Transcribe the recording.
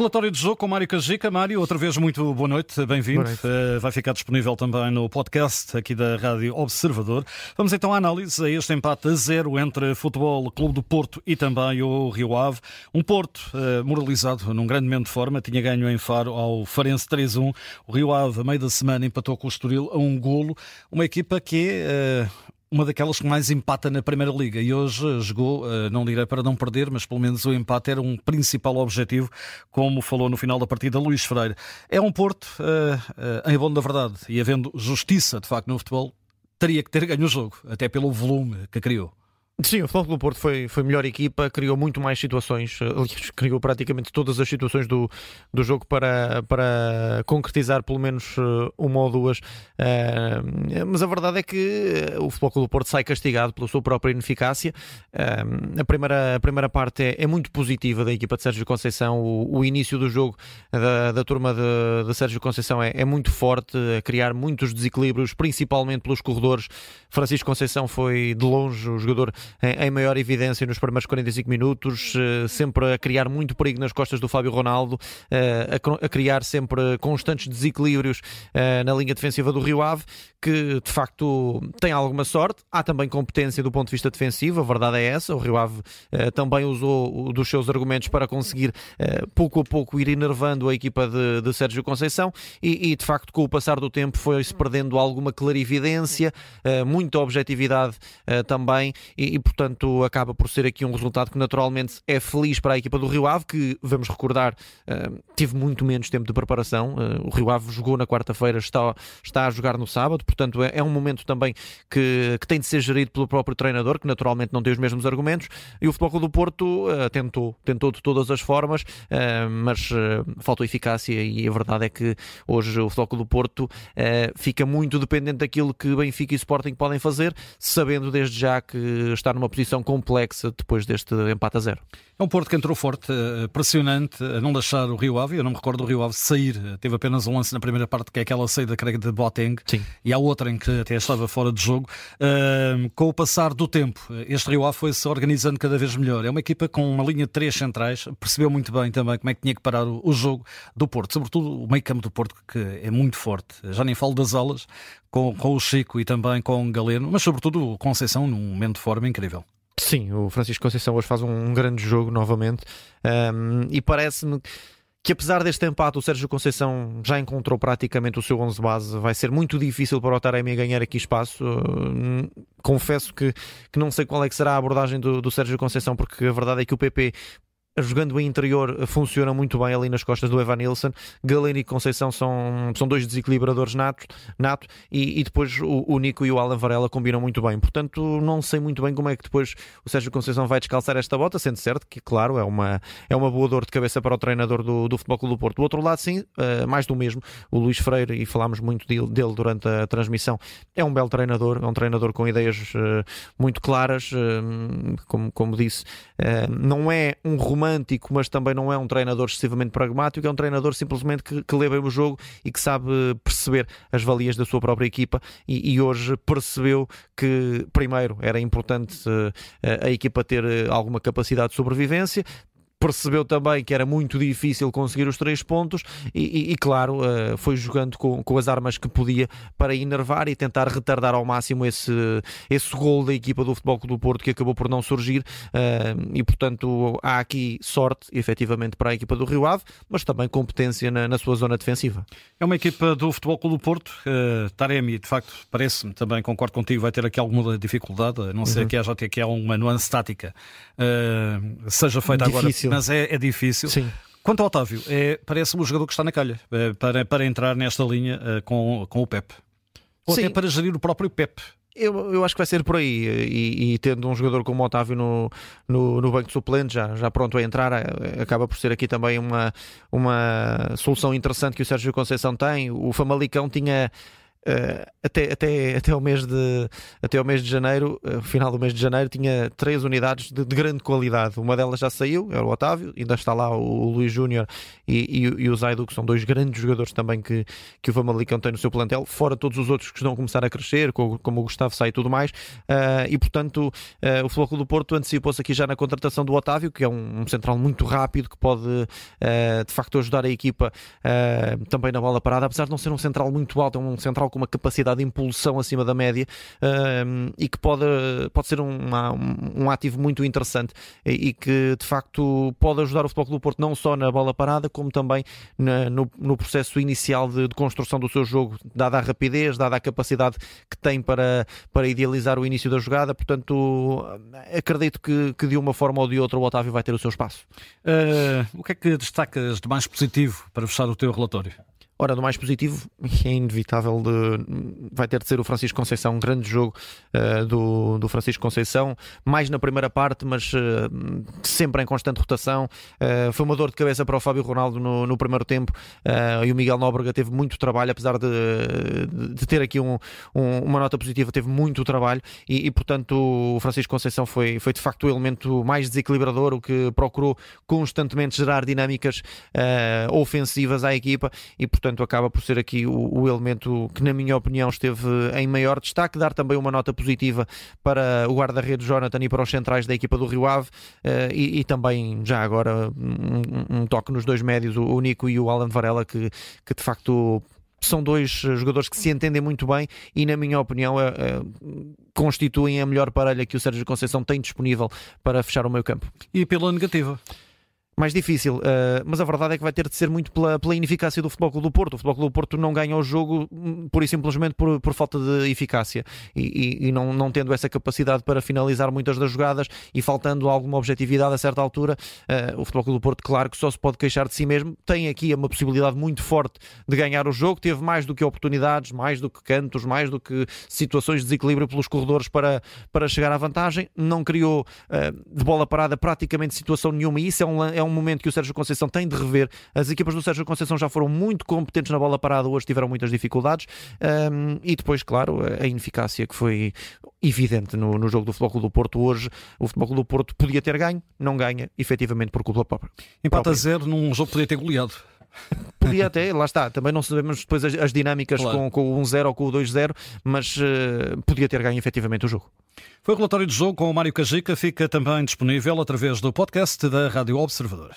Relatório de jogo com Mário Cajica. Mário, outra vez muito boa noite, bem-vindo. Uh, vai ficar disponível também no podcast aqui da Rádio Observador. Vamos então à análise a este empate a zero entre Futebol Clube do Porto e também o Rio Ave. Um Porto uh, moralizado num grande momento de forma, tinha ganho em Faro ao Farense 3-1. O Rio Ave, a meio da semana, empatou com o Estoril a um golo. Uma equipa que é uh, uma daquelas que mais empata na Primeira Liga e hoje jogou, eh, não direi para não perder, mas pelo menos o empate era um principal objetivo, como falou no final da partida Luís Freire. É um Porto, eh, eh, em bom da verdade, e havendo justiça de facto no futebol, teria que ter ganho o jogo, até pelo volume que criou. Sim, o Futebol do Porto foi, foi melhor equipa, criou muito mais situações, criou praticamente todas as situações do, do jogo para, para concretizar pelo menos eh, uma ou duas. Uh, mas a verdade é que eh, o Futebol do Porto sai castigado pela sua própria ineficácia. Uh, a, primeira, a primeira parte é, é, muito positiva da equipa de Sérgio Conceição. O, o início do jogo da, da turma de, de Sérgio Conceição é, é muito forte, a criar muitos desequilíbrios, principalmente pelos corredores. Francisco Conceição foi de longe o jogador em, maior evidência nos primeiros 45 minutos, eh, sempre a criar muito perigo nas costas do Fábio Ronaldo, eh, a, criar sempre constantes desequilíbrios eh, na linha defensiva do Rio Ave, que de facto tem alguma sorte. Há também competência do ponto de vista defensivo, a verdade é essa. O Rio Ave também usou dos seus argumentos para conseguir pouco a pouco ir enervando a equipa de, de Sérgio Conceição e, e, de facto com o passar do tempo foi-se perdendo alguma clarividência, muita objetividade também e, e portanto acaba por ser aqui um resultado que naturalmente é feliz para a equipa do Rio Ave, que vamos recordar, uh, teve muito menos tempo de preparação. Uh, o Rio Ave jogou na quarta-feira, está, está a jogar no sábado, portanto é, é, um momento também que, que tem de ser gerido pelo próprio treinador, que naturalmente não tem os mesmos argumentos. E o Futebol do Porto uh, tentou, tentou de todas as formas, mas faltou eficácia e a verdade é que hoje o Futebol do Porto fica muito dependente daquilo que Benfica e Sporting podem fazer, sabendo desde já que está no numa posição complexa depois deste empate a zero. É um Porto que entrou forte, eh, pressionante, a não deixar o Rio Ave. Eu não me recordo do Rio Ave sair. Teve apenas um lance na primeira parte, que é aquela saída, creio, de Boateng. Sim. E há outra em que até estava fora de jogo. Uh, com o passar do tempo, este Rio Ave foi-se organizando cada vez melhor. É uma equipa com uma linha de três centrais. Percebeu muito bem também como é que tinha que parar o, o jogo do Porto. Sobretudo o meio campo do Porto, que é muito forte. Já nem falo das alas, com, com o Chico e também com o Galeno. Mas sobretudo o Conceição num momento de forma incrível. Sim, o Francisco Conceição hoje faz um grande jogo novamente um, e parece-me que apesar deste empate o Sérgio Conceição já encontrou praticamente o seu 11 base, vai ser muito difícil para o Taremi ganhar aqui espaço. Confesso que, que não sei qual é que será a abordagem do, do Sérgio Conceição, porque a verdade é que o PP jogando em interior funciona muito bem ali nas costas do Evan Nilsson. Galeno e Conceição são, são dois desequilibradores natos, nato e, e depois o, o, Nico e o Alan Varela combinam muito bem. Portanto, não sei muito bem como é que depois o Sérgio Conceição vai descalçar esta bota, sendo certo que, claro, é uma, é uma boa dor de cabeça para o treinador do, do Futebol Clube do Porto. Do outro lado, sim, uh, mais do mesmo. O Luís Freire, e falámos muito dele, dele, durante a transmissão, é um belo treinador, é um treinador com ideias uh, muito claras, uh, como, como disse, não é um romance romântico, mas também não é um treinador excessivamente pragmático, é um treinador simplesmente que, que lê bem o jogo e que sabe perceber as valias da sua própria equipa. E, e hoje percebeu que, primeiro, era importante uh, a equipa ter eh, alguma capacidade de sobrevivência, percebeu também que era muito difícil conseguir os três pontos e, e, e claro, uh, foi jogando com, com as armas que podia para enervar e tentar retardar ao máximo esse, esse gol da equipa do Futebol Clube do Porto que acabou por não surgir uh, e portanto há aqui sorte efetivamente para a equipa do Rio Ave, mas também competência na, na sua zona defensiva. É uma equipa do Futebol Clube do Porto, uh, Taremi de facto parece-me, também concordo contigo, vai ter aqui alguma dificuldade, a não ser uhum. que haja até aqui uma nuance tática seja feita Difícil. agora mas é, é difícil. Sim. Quanto ao Otávio, é, parece-me o jogador que está na calha é, para, para entrar nesta linha uh, com, com o Pep. Ou Sim. até para gerir o próprio Pep. Eu, eu acho que vai ser por aí. E, e, tendo um jogador como o Otávio no, no, no banco de suplentes, já, já pronto a entrar, eh, acaba por ser aqui também uma, uma solução interessante que o Sérgio Conceição tem. O Famalicão tinha Uh, até, até, até, o mês de, até o mês de janeiro, uh, final do mês de janeiro, tinha três unidades de, de, grande qualidade. Uma delas já saiu, era o Otávio, ainda está lá o, o Luís Júnior e, e, e, o Zaidu, que são dois grandes jogadores também que, que o Famalicão tem no seu plantel, fora todos os outros que estão a começar a crescer, como, como o Gustavo Sai e tudo mais. Uh, e portanto, o Floco do Porto antecipou-se aqui já na contratação do Otávio, que é um, um central muito rápido, que pode de facto ajudar a equipa também na bola parada, apesar de não ser um central muito alto, é um central com uma capacidade de impulsão acima da média uh, e que pode, pode ser uma, um, um ativo muito interessante e, e, que de facto pode ajudar o Futebol Clube do Porto não só na bola parada, como também na, no, no, processo inicial de, de, construção do seu jogo, dada a rapidez, dada a capacidade que tem para, para idealizar o início da jogada. Portanto, acredito que, que de uma forma ou de outra o Otávio vai ter o seu espaço. Uh, o que é que destacas de mais positivo para fechar o teu relatório? Ora, do mais positivo, é inevitável, de, vai ter de ser o Francisco Conceição, um grande jogo uh, do, do Francisco Conceição, mais na primeira parte, mas uh, sempre em constante rotação. Uh, foi uma dor de cabeça para o Fábio Ronaldo no, no primeiro tempo e o Miguel Nóbrega teve muito trabalho, apesar de, de ter aqui um, um, uma nota positiva, teve muito trabalho e, e, portanto, o Francisco Conceição foi, foi de facto o elemento mais desequilibrador, o que procurou constantemente gerar dinâmicas ofensivas à equipa e, portanto, portanto acaba por ser aqui o, o, elemento que, na minha opinião, esteve em maior destaque. Dar também uma nota positiva para o guarda-redes Jonathan e para os centrais da equipa do Rio Ave uh, e, e, também, já agora, um, um, toque nos dois médios, o, o Nico e o Alan Varela, que, que de facto são dois jogadores que se entendem muito bem e, na minha opinião, é, é, constituem a melhor parelha que o Sérgio Conceição tem disponível para fechar o meio campo. E pela negativa? Mais difícil. Uh, mas a verdade é que vai ter de ser muito pela, pela ineficácia do Futebol Clube do Porto. O Futebol Clube do Porto não ganha o jogo hum, pura e simplesmente por, por falta de eficácia e, e, e, não, não tendo essa capacidade para finalizar muitas das jogadas e faltando alguma objetividade a certa altura, uh, o Futebol Clube do Porto, claro que só se pode queixar de si mesmo. Tem aqui uma possibilidade muito forte de ganhar o jogo. Teve mais do que oportunidades, mais do que cantos, mais do que situações de desequilíbrio pelos corredores para, para chegar à vantagem. Não criou uh, de bola parada praticamente situação nenhuma e isso é um, é um um momento que o Sérgio Conceição tem de rever. As equipas do Sérgio Conceição já foram muito competentes na bola parada, hoje tiveram muitas dificuldades. Um, e depois, claro, a ineficácia que foi evidente no, no jogo do Futebol Clube do Porto hoje. O Futebol Clube do Porto podia ter ganho, não ganha, efetivamente, por culpa própria. Empata a zero num jogo que podia ter goleado. Podia até, lá está, também não sabemos depois as, as dinâmicas claro. com, com o 1-0 ou com o 2-0, mas uh, podia ter ganho efetivamente o jogo. Foi o relatório de jogo com o Mário Cajica, fica também disponível através do podcast da Rádio Observador.